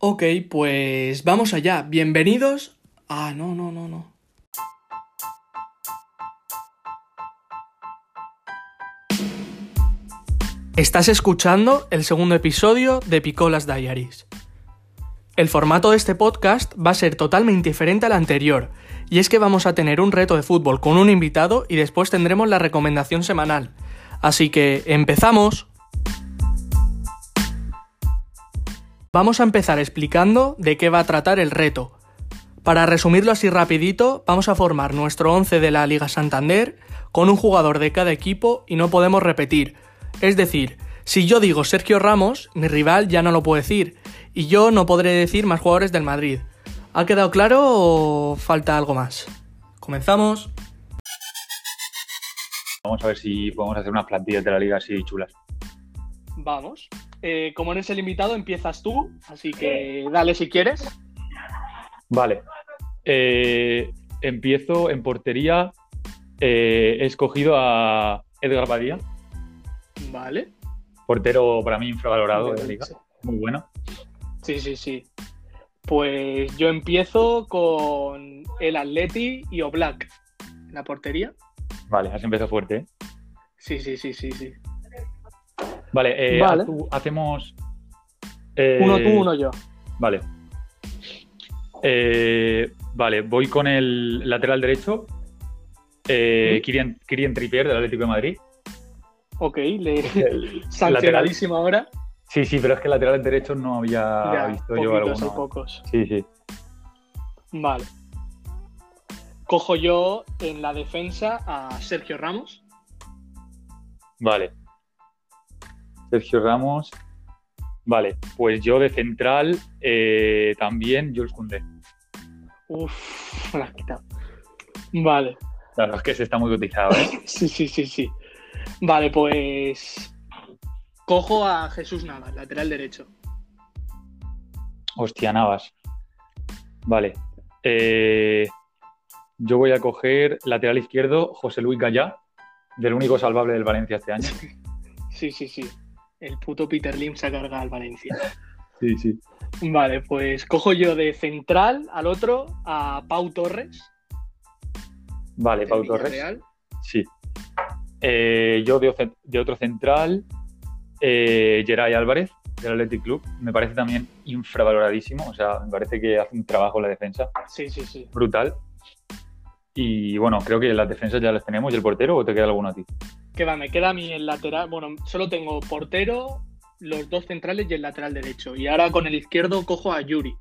Ok, pues vamos allá. Bienvenidos. Ah, no, no, no, no. Estás escuchando el segundo episodio de Picolas Diaries. El formato de este podcast va a ser totalmente diferente al anterior, y es que vamos a tener un reto de fútbol con un invitado y después tendremos la recomendación semanal. Así que, ¡empezamos! Vamos a empezar explicando de qué va a tratar el reto. Para resumirlo así rapidito, vamos a formar nuestro 11 de la Liga Santander con un jugador de cada equipo y no podemos repetir. Es decir, si yo digo Sergio Ramos, mi rival ya no lo puede decir, y yo no podré decir más jugadores del Madrid. ¿Ha quedado claro o falta algo más? Comenzamos. Vamos a ver si podemos hacer unas plantillas de la liga así chulas. Vamos. Eh, como eres el invitado, empiezas tú, así que dale si quieres. Vale. Eh, empiezo en portería. Eh, he escogido a Edgar Badía. Vale. Portero para mí infravalorado de la liga. Muy bueno. Sí, sí, sí. Pues yo empiezo con el Atleti y Oblak en la portería. Vale, has empezado fuerte. ¿eh? Sí, sí, sí, sí, sí. Vale, eh, Vale. tú- hacemos. eh, Uno tú, uno yo. Vale. Eh, vale, voy con el lateral derecho. Eh, Ujú. Kylian, Kylian Trippier del Atlético de Madrid. Ok, le... Sancionadísimo ahora. Sí, sí, pero es que lateral derecho no había Ya, visto yo y alguno. pocos. Sí, sí. Vale. Cojo yo en la defensa a Sergio Ramos. Vale. Sergio Ramos. Vale, pues yo de central eh, también Jules Koundé. Uf, me la has quitado. Vale. Claro, es que se está muy cotizado, ¿eh? Sí, sí, sí, sí. Vale, pues. Cojo a Jesús Navas, lateral derecho. Hostia, Navas. Vale. Eh, yo voy a coger lateral izquierdo José Luis Gallá, del único salvable del Valencia este año. Sí, sí, sí. El puto Peter Lim se ha cargado al Valencia. Sí, sí. Vale, pues cojo yo de central al otro a Pau Torres. Vale, Pau Torres. Villarreal. Sí. Eh, yo de otro central, eh, Geray Álvarez, del Athletic Club. Me parece también infravaloradísimo. O sea, me parece que hace un trabajo en la defensa Sí, sí, sí. brutal. Y bueno, creo que las defensas ya las tenemos. ¿Y el portero o te queda alguno a ti? ¿Qué va? Me queda a mí el lateral. Bueno, solo tengo portero, los dos centrales y el lateral derecho. Y ahora con el izquierdo cojo a Yuri,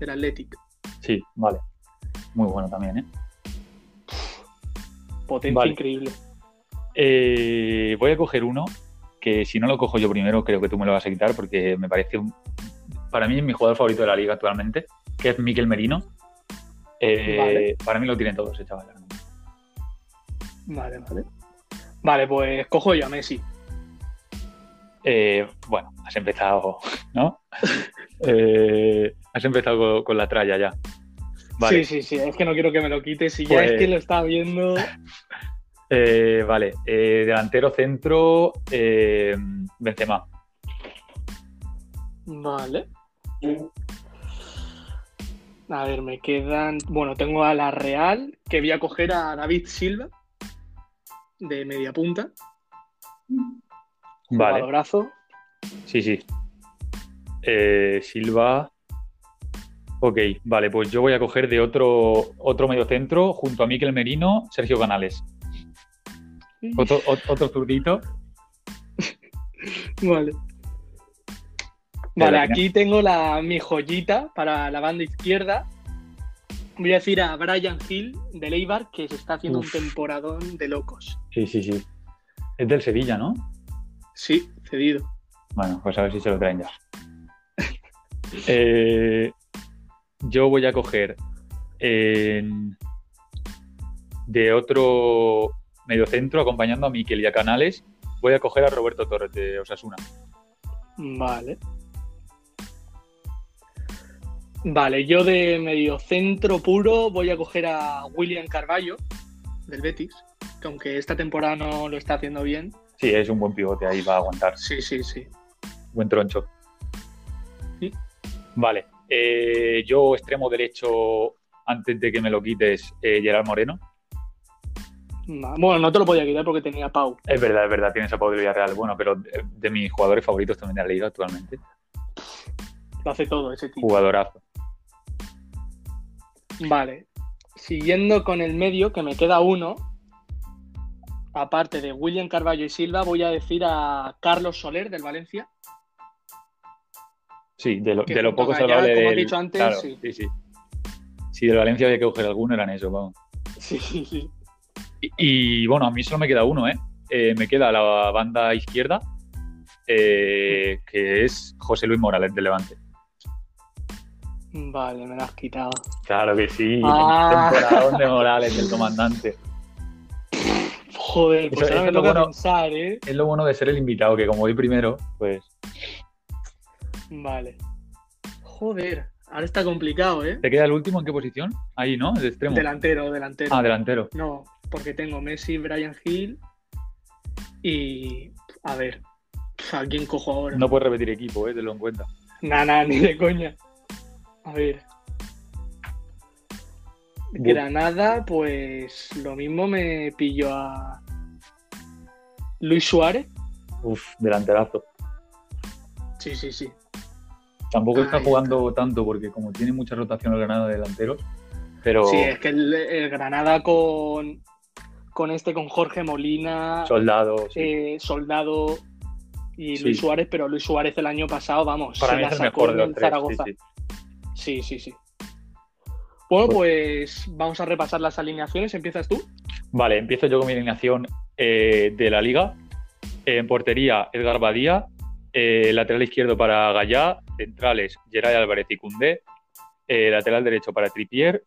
del Athletic. Sí, vale. Muy bueno también, ¿eh? Potencia Vale. increíble. Eh, voy a coger uno que si no lo cojo yo primero, creo que tú me lo vas a quitar porque me parece un- para mí es mi jugador favorito de la liga actualmente, que es Miquel Merino. Eh, Vale. Para mí lo tienen todos, ese chaval. Vale, vale. Vale, pues cojo yo a Messi. Eh, bueno, has empezado, ¿no? Eh, has empezado con, con la tralla ya. Vale, Sí, sí, sí. Es que no quiero que me lo quites. Y ya Pues- es que lo estaba viendo. Eh, vale. Delantero centro, Benzema. Vale. A ver, me quedan. Bueno, tengo a la Real, que voy a coger a David Silva, de media punta. Vale. brazo. Sí, sí. Eh, Silva. Ok, vale, pues yo voy a coger de otro, otro medio centro junto a Miquel Merino, Sergio Canales. Otro, ot- otro zurdito. Vale. Vale, aquí tengo la, mi joyita para la banda izquierda. Voy a decir a Brian Hill del Eibar que se está haciendo Uf. un temporadón de locos. Sí, sí, sí. Es del Sevilla, ¿no? Sí, cedido. Bueno, pues a ver si se lo traen ya. Eh, yo voy a coger en- de otro mediocentro acompañando a Miquel y a Canales. Voy a coger a Roberto Torres de Osasuna. Vale. Vale, yo de medio centro puro voy a coger a William Carballo del Betis, que aunque esta temporada no lo está haciendo bien. Sí, es un buen pivote ahí, va a aguantar. Sí, sí, sí. Buen troncho. Sí. Vale. Eh, yo, extremo derecho, antes de que me lo quites, eh, Gerard Moreno. No, Bueno, no te lo podía quitar porque tenía Pau. Es verdad, es verdad, tienes a Pau de Villarreal. Bueno, pero de, de mis jugadores favoritos también de la liga actualmente. Lo hace todo ese tipo. Jugadorazo. Vale. Siguiendo con el medio, que me queda uno. Aparte de William Carballo y Silva, voy a decir a Carlos Soler del Valencia. Sí, de lo, de lo poco salvable como he dicho antes, claro, sí. sí, sí. Si del Valencia había que coger alguno, eran esos, vamos. Sí, sí, sí. Y, y, bueno, a mí solo me queda uno, ¿eh? Eh, me queda la banda izquierda, eh, que es José Luis Morales de Levante. Vale, me lo has quitado. Claro que sí, Ah. temporadón de Morales, del comandante. Joder, pues Eso- ahora eso me es lo toca bueno. pensar, ¿eh? Es lo bueno de ser el invitado, que como voy primero, pues Vale. Joder, ahora está complicado, ¿eh? ¿Te queda el último en qué posición? Ahí, ¿no? De extremo. Delantero, delantero. Ah, delantero. No, porque tengo Messi, Brian Hill y. A ver, ¿a quién cojo ahora? No puedes repetir equipo, ¿eh? Te lo en cuenta. Nada, nada, ni de coña. A ver. Granada, pues lo mismo me pillo a Luis Suárez. Uf, delanterazo. Sí, sí, sí. Tampoco está Ahí jugando tanto porque como tiene mucha rotación el Granada de delanteros, pero Sí, es que el, el Granada con, con este, con Jorge Molina, soldado, sí. eh, Soldado y Sí. Luis Suárez, pero Luis Suárez el año pasado, vamos, para se mí la es el sacó mejor en de los el tres. sí, Zaragoza. sí. Sí, sí, sí. Bueno, pues vamos a repasar las alineaciones. ¿Empiezas tú? Vale, empiezo yo con mi alineación eh, de la liga. En portería, Edgar Badía. Eh, lateral izquierdo para Gallá. Centrales, Geray Álvarez y Cundé. Eh, lateral derecho para Tripier.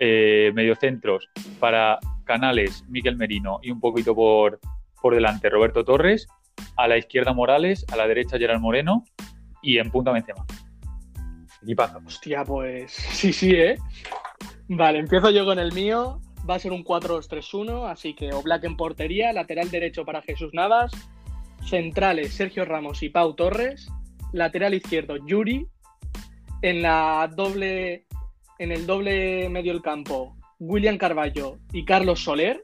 Mediocentros para Canales, Miquel Merino y un poquito por, por delante Roberto Torres. A la izquierda Morales, a la derecha Gerard Moreno y en punta Benzema. Equipazo. Hostia, pues sí, sí, ¿eh? Vale, empiezo yo con el mío. Va a ser un 4-2-3-1, así que Oblak en portería, lateral derecho para Jesús Navas, centrales Sergio Ramos y Pau Torres, lateral izquierdo Yuri, en la doble en el doble medio del campo William Carballo y Carlos Soler,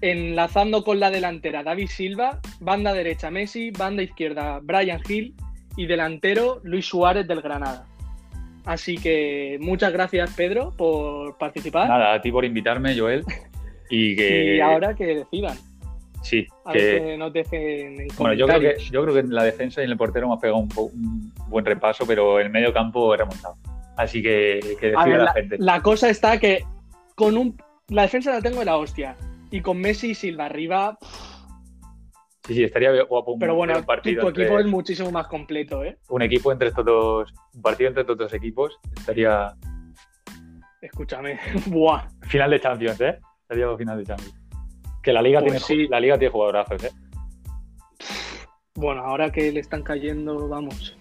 enlazando con la delantera David Silva, banda derecha Messi, banda izquierda Brian Hill y delantero Luis Suárez del Granada. Así que muchas gracias Pedro por participar Nada, a ti por invitarme, Joel. Y que. y ahora que decidan, Sí, a que. ver que nos dejen en Bueno, yo creo, que, yo creo que en la defensa y en el portero hemos pegado un, un buen repaso, pero el medio campo he remontado. Así que que decida A ver, la, la, gente. la cosa está que con un la defensa la tengo de la hostia y con Messi y Silva arriba, Sí, sí, estaría guapo un, pero bueno, un tu, partido tu entre- equipo es muchísimo más completo, ¿eh? un equipo entre estos dos, un partido entre estos dos equipos. Estaría Escúchame, buah. final de Champions, ¿eh? Estaría final de Champions. Que la liga Pues tiene sí. la liga tiene jugadorazos, ¿eh? Bueno, ahora que le están cayendo, vamos.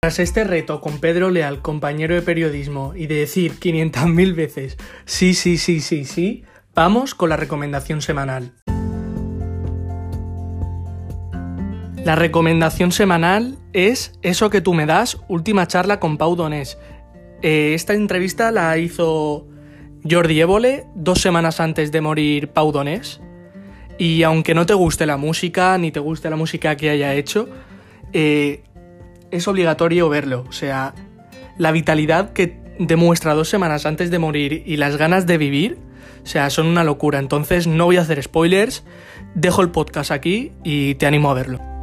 Tras este reto con Pedro Leal, compañero de periodismo, y de decir 500.000 veces sí, sí, sí, sí, sí, vamos con la recomendación semanal. La recomendación semanal es Eso que tú me das, última charla con Pau Donés. Eh, esta entrevista la hizo Jordi Évole dos semanas antes de morir Pau Donés. Y aunque no te guste la música, ni te guste la música que haya hecho, eh, es obligatorio verlo. O sea, la vitalidad que demuestra dos semanas antes de morir y las ganas de vivir, o sea, son una locura. Entonces no voy a hacer spoilers, dejo el podcast aquí y te animo a verlo.